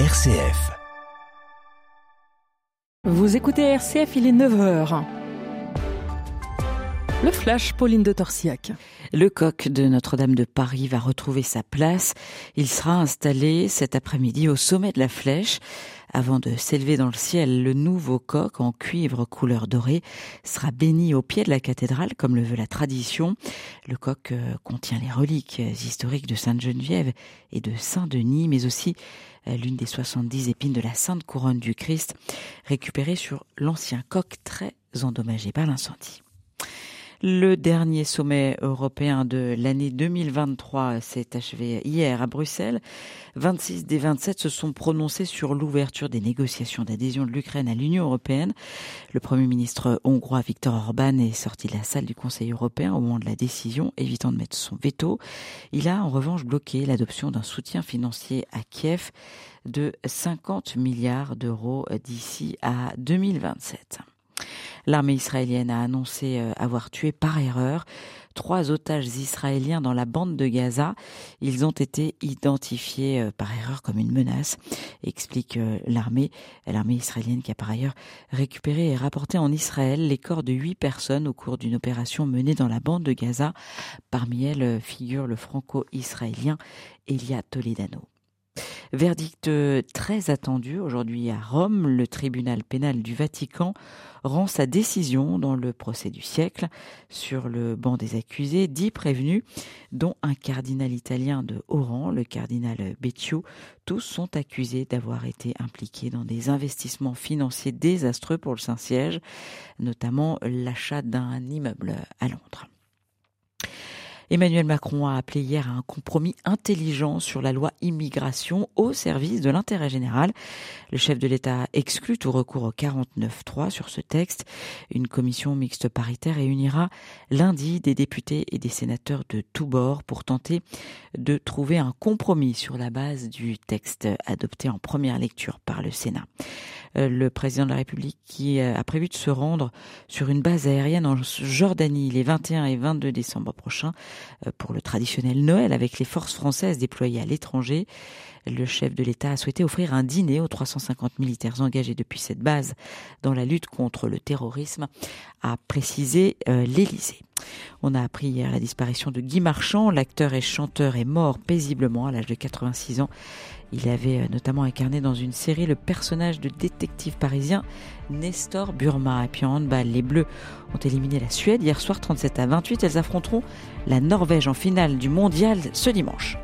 RCF. Vous écoutez RCF, il est 9h. Le flash, Pauline de. Le coq de Notre-Dame de Paris va retrouver sa place. Il sera installé cet après-midi au sommet de la flèche. Avant de s'élever dans le ciel, le nouveau coq en cuivre couleur dorée sera béni au pied de la cathédrale comme le veut la tradition. Le coq euh, contient les reliques historiques de Sainte-Geneviève et de Saint-Denis, mais aussi euh, l'une des 70 épines de la Sainte Couronne du Christ, récupérée sur l'ancien coq très endommagé par l'incendie. Le dernier sommet européen de l'année 2023 s'est achevé hier à Bruxelles. 26 des 27 se sont prononcés sur l'ouverture des négociations d'adhésion de l'Ukraine à l'Union européenne. Le Premier ministre hongrois Viktor Orban est sorti de la salle du Conseil européen au moment de la décision, évitant de mettre son veto. Il a en revanche bloqué l'adoption d'un soutien financier à Kiev de 50 milliards d'euros d'ici à 2027. L'armée israélienne a annoncé euh, avoir tué par erreur trois otages israéliens dans la bande de Gaza. Ils ont été identifiés euh, par erreur comme une menace, explique euh, l'armée. L'armée israélienne qui a par ailleurs récupéré et rapporté en Israël les corps de huit personnes au cours d'une opération menée dans la bande de Gaza. Parmi elles figure le franco-israélien Elia Toledano. Verdict très attendu aujourd'hui à Rome. Le tribunal pénal du Vatican rend sa décision dans le procès du siècle. Sur le banc des accusés, dix prévenus, dont un cardinal italien de rang, le cardinal Becciu. Tous sont accusés d'avoir été impliqués dans des investissements financiers désastreux pour le Saint-Siège, notamment l'achat d'un immeuble à Londres. Emmanuel Macron a appelé hier à un compromis intelligent sur la loi immigration au service de l'intérêt général. Le chef de l'État exclut tout recours au 49.3 sur ce texte. Une commission mixte paritaire réunira lundi des députés et des sénateurs de tous bords pour tenter de trouver un compromis sur la base du texte adopté en première lecture par le Sénat. Euh, le président de la République qui euh, a prévu de se rendre sur une base aérienne en Jordanie les 21 et 22 décembre prochains pour le traditionnel Noël avec les forces françaises déployées à l'étranger. Le chef de l'État a souhaité offrir un dîner aux 350 militaires engagés depuis cette base dans la lutte contre le terrorisme, a précisé l'Élysée. On a appris hier la disparition de Guy Marchand. L'acteur et chanteur est mort paisiblement à l'âge de 86 ans. Il avait euh, notamment incarné dans une série le personnage de détective parisien Nestor Burma. Et puis les Bleus ont éliminé la Suède hier soir 37 à 28. Elles affronteront la Norvège en finale du mondial ce dimanche.